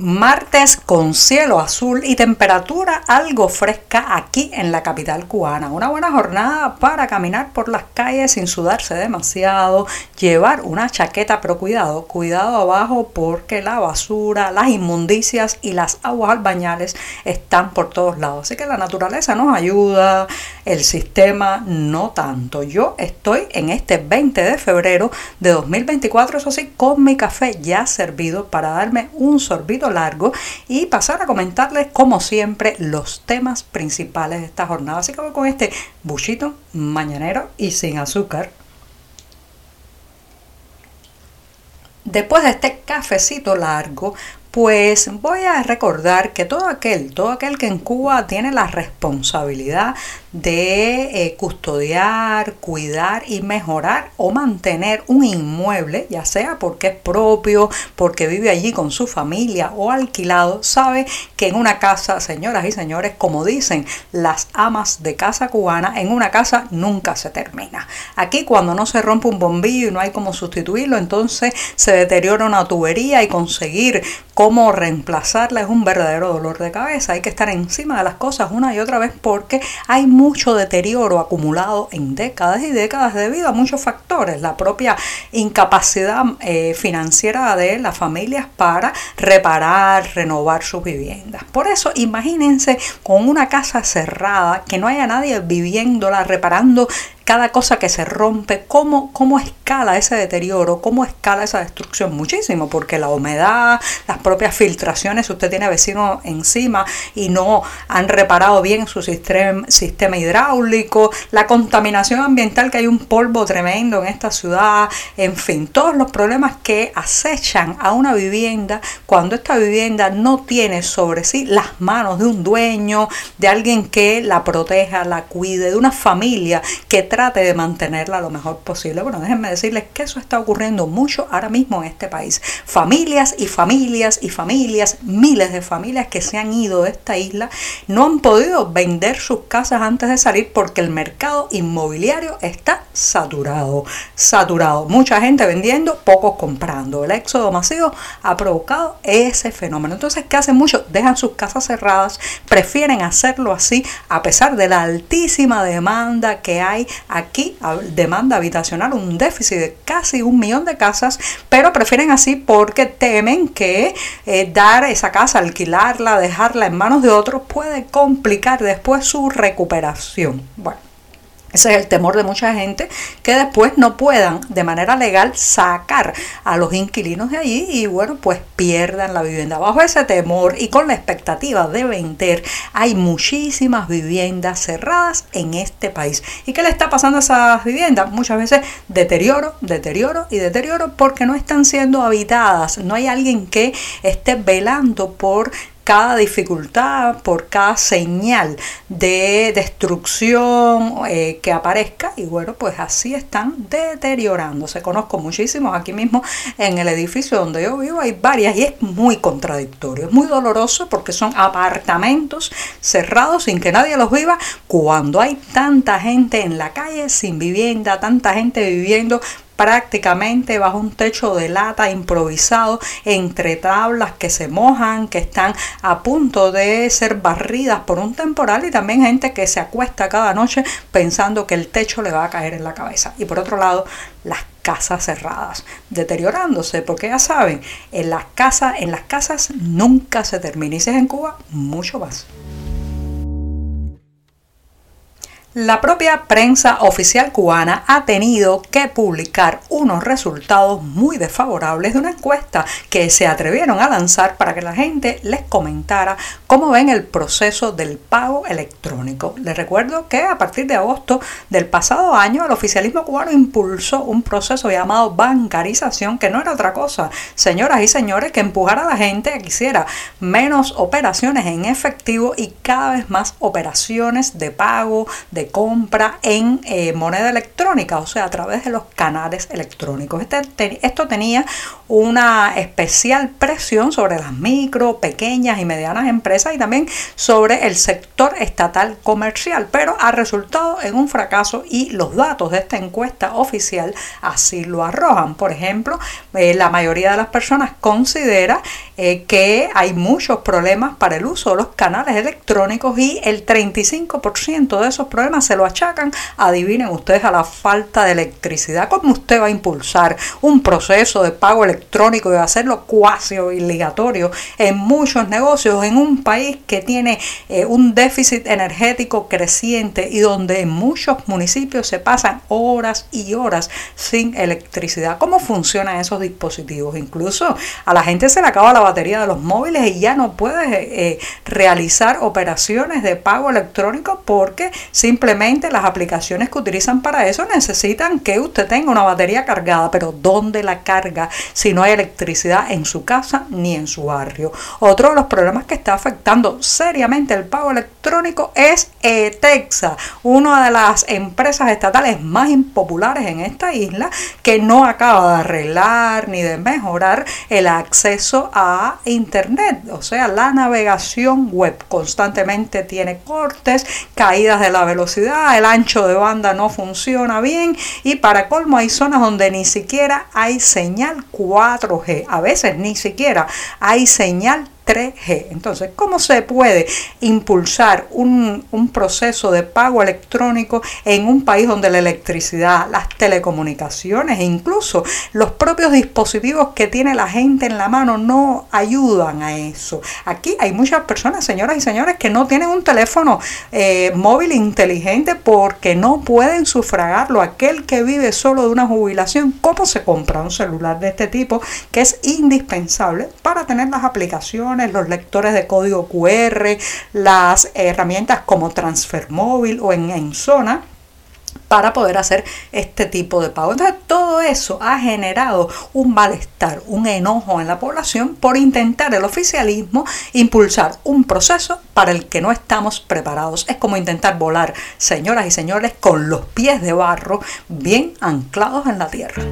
Martes con cielo azul y temperatura algo fresca aquí en la capital cubana. Una buena jornada para caminar por las calles sin sudarse demasiado, llevar una chaqueta, pero cuidado, cuidado abajo porque la basura, las inmundicias y las aguas albañales están por todos lados. Así que la naturaleza nos ayuda, el sistema no tanto. Yo estoy en este 20 de febrero de 2024, eso sí, con mi café ya servido para darme un sorbito largo y pasar a comentarles, como siempre, los temas principales de esta jornada. Así que voy con este buchito mañanero y sin azúcar. Después de este cafecito largo, pues voy a recordar que todo aquel, todo aquel que en Cuba tiene la responsabilidad de eh, custodiar, cuidar y mejorar o mantener un inmueble, ya sea porque es propio, porque vive allí con su familia o alquilado, sabe que en una casa, señoras y señores, como dicen las amas de casa cubana, en una casa nunca se termina. Aquí cuando no se rompe un bombillo y no hay cómo sustituirlo, entonces se deteriora una tubería y conseguir cómo reemplazarla es un verdadero dolor de cabeza. Hay que estar encima de las cosas una y otra vez porque hay mucho deterioro acumulado en décadas y décadas debido a muchos factores. La propia incapacidad eh, financiera de las familias para reparar, renovar sus viviendas. Por eso imagínense con una casa cerrada, que no haya nadie viviéndola, reparando cada cosa que se rompe, cómo, cómo escala ese deterioro, cómo escala esa destrucción. Muchísimo, porque la humedad, las propias filtraciones, usted tiene vecinos encima y no han reparado bien su sistema, sistema hidráulico, la contaminación ambiental, que hay un polvo tremendo en esta ciudad, en fin, todos los problemas que acechan a una vivienda cuando esta vivienda no tiene sobre sí las manos de un dueño, de alguien que la proteja, la cuide, de una familia que trae trate de mantenerla lo mejor posible. Bueno, déjenme decirles que eso está ocurriendo mucho ahora mismo en este país. Familias y familias y familias, miles de familias que se han ido de esta isla, no han podido vender sus casas antes de salir porque el mercado inmobiliario está saturado, saturado. Mucha gente vendiendo, pocos comprando. El éxodo masivo ha provocado ese fenómeno. Entonces, ¿qué hacen muchos? Dejan sus casas cerradas, prefieren hacerlo así a pesar de la altísima demanda que hay aquí demanda habitacional, un déficit de casi un millón de casas, pero prefieren así porque temen que eh, dar esa casa, alquilarla, dejarla en manos de otros puede complicar después su recuperación. Bueno. Ese es el temor de mucha gente que después no puedan de manera legal sacar a los inquilinos de allí y bueno, pues pierdan la vivienda. Bajo ese temor y con la expectativa de vender, hay muchísimas viviendas cerradas en este país. ¿Y qué le está pasando a esas viviendas? Muchas veces deterioro, deterioro y deterioro porque no están siendo habitadas. No hay alguien que esté velando por cada dificultad, por cada señal de destrucción eh, que aparezca y bueno, pues así están deteriorándose. Conozco muchísimos aquí mismo en el edificio donde yo vivo, hay varias y es muy contradictorio, es muy doloroso porque son apartamentos cerrados sin que nadie los viva cuando hay tanta gente en la calle sin vivienda, tanta gente viviendo prácticamente bajo un techo de lata improvisado entre tablas que se mojan, que están a punto de ser barridas por un temporal y también gente que se acuesta cada noche pensando que el techo le va a caer en la cabeza. Y por otro lado, las casas cerradas, deteriorándose, porque ya saben, en las casas, en las casas nunca se termina. Y si es en Cuba, mucho más. La propia prensa oficial cubana ha tenido que publicar unos resultados muy desfavorables de una encuesta que se atrevieron a lanzar para que la gente les comentara cómo ven el proceso del pago electrónico. Les recuerdo que a partir de agosto del pasado año el oficialismo cubano impulsó un proceso llamado bancarización que no era otra cosa, señoras y señores, que empujar a la gente a que hiciera menos operaciones en efectivo y cada vez más operaciones de pago, de compra en eh, moneda electrónica, o sea, a través de los canales electrónicos. Este esto tenía una especial presión sobre las micro, pequeñas y medianas empresas y también sobre el sector estatal comercial, pero ha resultado en un fracaso y los datos de esta encuesta oficial así lo arrojan. Por ejemplo, eh, la mayoría de las personas considera eh, que hay muchos problemas para el uso de los canales electrónicos y el 35% de esos problemas se lo achacan, adivinen ustedes, a la falta de electricidad. ¿Cómo usted va a impulsar un proceso de pago electrónico? y hacerlo cuasi obligatorio en muchos negocios en un país que tiene eh, un déficit energético creciente y donde en muchos municipios se pasan horas y horas sin electricidad. ¿Cómo funcionan esos dispositivos? Incluso a la gente se le acaba la batería de los móviles y ya no puede eh, realizar operaciones de pago electrónico porque simplemente las aplicaciones que utilizan para eso necesitan que usted tenga una batería cargada, pero ¿dónde la carga si no hay electricidad en su casa ni en su barrio. Otro de los problemas que está afectando seriamente el pago electrónico es Etexa, una de las empresas estatales más impopulares en esta isla que no acaba de arreglar ni de mejorar el acceso a Internet, o sea, la navegación web constantemente tiene cortes, caídas de la velocidad, el ancho de banda no funciona bien y para colmo hay zonas donde ni siquiera hay señal 4G, a veces ni siquiera hay señal 3G. Entonces, ¿cómo se puede impulsar un, proceso de pago electrónico en un país donde la electricidad, las telecomunicaciones e incluso los propios dispositivos que tiene la gente en la mano no ayudan a eso? Aquí hay muchas personas, señoras y señores, que no tienen un teléfono eh, móvil inteligente porque no pueden sufragarlo. Aquel que vive solo de una jubilación, ¿cómo se compra un celular de este tipo que es indispensable para tener las aplicaciones? Los lectores de código QR, las herramientas como Transfer Móvil o en, en Zona para poder hacer este tipo de pago. Entonces todo eso ha generado un malestar, un enojo en la población por intentar el oficialismo impulsar un proceso para el que no estamos preparados. Es como intentar volar, señoras y señores, con los pies de barro bien anclados en la tierra.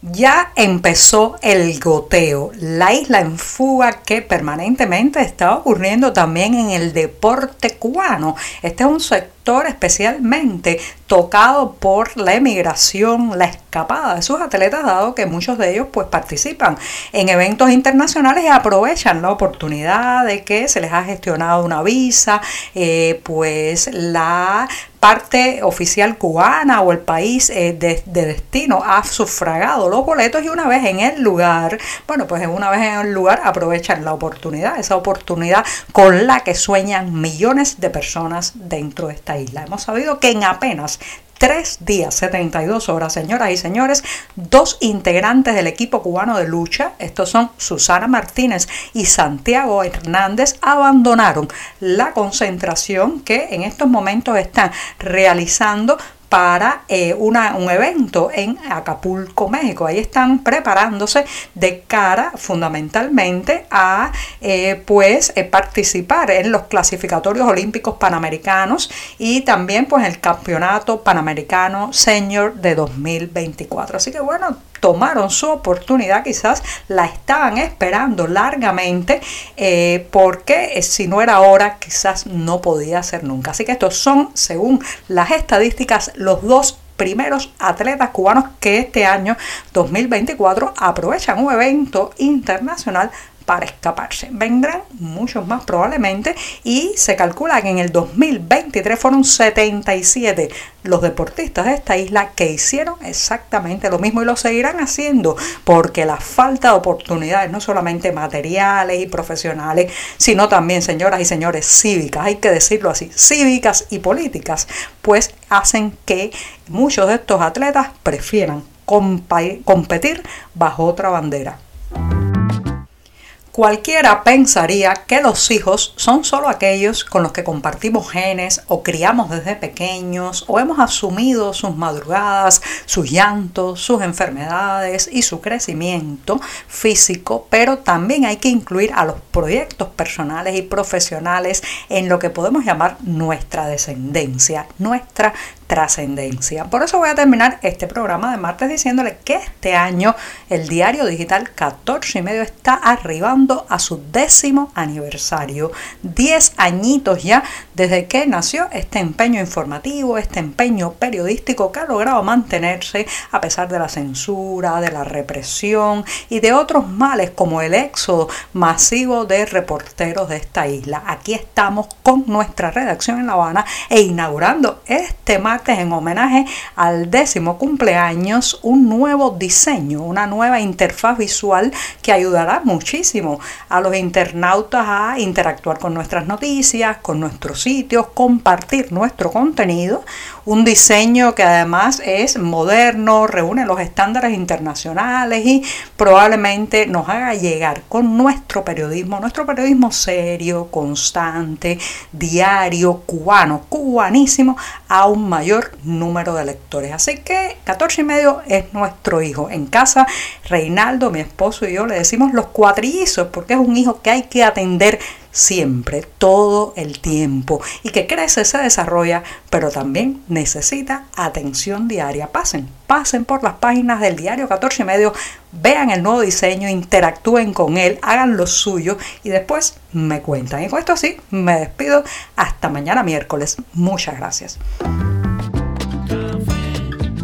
Ya empezó el goteo, la isla en fuga que permanentemente está ocurriendo también en el deporte cubano. Este es un sector especialmente tocado por la emigración, la escapada de sus atletas, dado que muchos de ellos pues participan en eventos internacionales y aprovechan la oportunidad de que se les ha gestionado una visa, eh, pues la parte oficial cubana o el país eh, de, destino ha sufragado los boletos y una vez en el lugar, bueno, pues una vez en el lugar aprovechan la oportunidad, esa oportunidad con la que sueñan millones de personas dentro de esta isla. Hemos sabido que en apenas tres días, 72 horas, señoras y señores, dos integrantes del equipo cubano de lucha, estos son Susana Martínez y Santiago Hernández, abandonaron la concentración que en estos momentos están realizando para eh, una, un evento en Acapulco, México. Ahí están preparándose de cara fundamentalmente a eh, pues eh, participar en los clasificatorios olímpicos panamericanos y también pues el campeonato panamericano senior de 2024. Así que bueno, tomaron su oportunidad, quizás la estaban esperando largamente, eh, porque eh, si no era ahora, quizás no podía ser nunca. Así que estos son, según las estadísticas, los dos primeros atletas cubanos que este año 2024 aprovechan un evento internacional para escaparse. Vendrán muchos más probablemente y se calcula que en el 2023 fueron 77 los deportistas de esta isla que hicieron exactamente lo mismo y lo seguirán haciendo porque la falta de oportunidades, no solamente materiales y profesionales, sino también, señoras y señores, cívicas, hay que decirlo así, cívicas y políticas, pues hacen que muchos de estos atletas prefieran competir bajo otra bandera. Cualquiera pensaría que los hijos son solo aquellos con los que compartimos genes o criamos desde pequeños o hemos asumido sus madrugadas, sus llantos, sus enfermedades y su crecimiento físico, pero también hay que incluir a los proyectos personales y profesionales en lo que podemos llamar nuestra descendencia, nuestra trascendencia. Por eso voy a terminar este programa de martes diciéndole que este año el diario digital 14 y medio está arribando a su décimo aniversario. 10 añitos ya desde que nació este empeño informativo, este empeño periodístico que ha logrado mantenerse a pesar de la censura, de la represión y de otros males como el éxodo masivo de reporteros de esta isla. Aquí estamos con nuestra redacción en La Habana e inaugurando este en homenaje al décimo cumpleaños un nuevo diseño, una nueva interfaz visual que ayudará muchísimo a los internautas a interactuar con nuestras noticias, con nuestros sitios, compartir nuestro contenido. Un diseño que además es moderno, reúne los estándares internacionales y probablemente nos haga llegar con nuestro periodismo, nuestro periodismo serio, constante, diario, cubano, cubanísimo, a un mayor número de lectores. Así que 14 y medio es nuestro hijo. En casa, Reinaldo, mi esposo y yo le decimos los cuatrillizos porque es un hijo que hay que atender siempre, todo el tiempo y que crece, se desarrolla, pero también necesita atención diaria. Pasen, pasen por las páginas del diario 14 y medio, vean el nuevo diseño, interactúen con él, hagan lo suyo y después me cuentan. Y con esto así, me despido hasta mañana miércoles. Muchas gracias.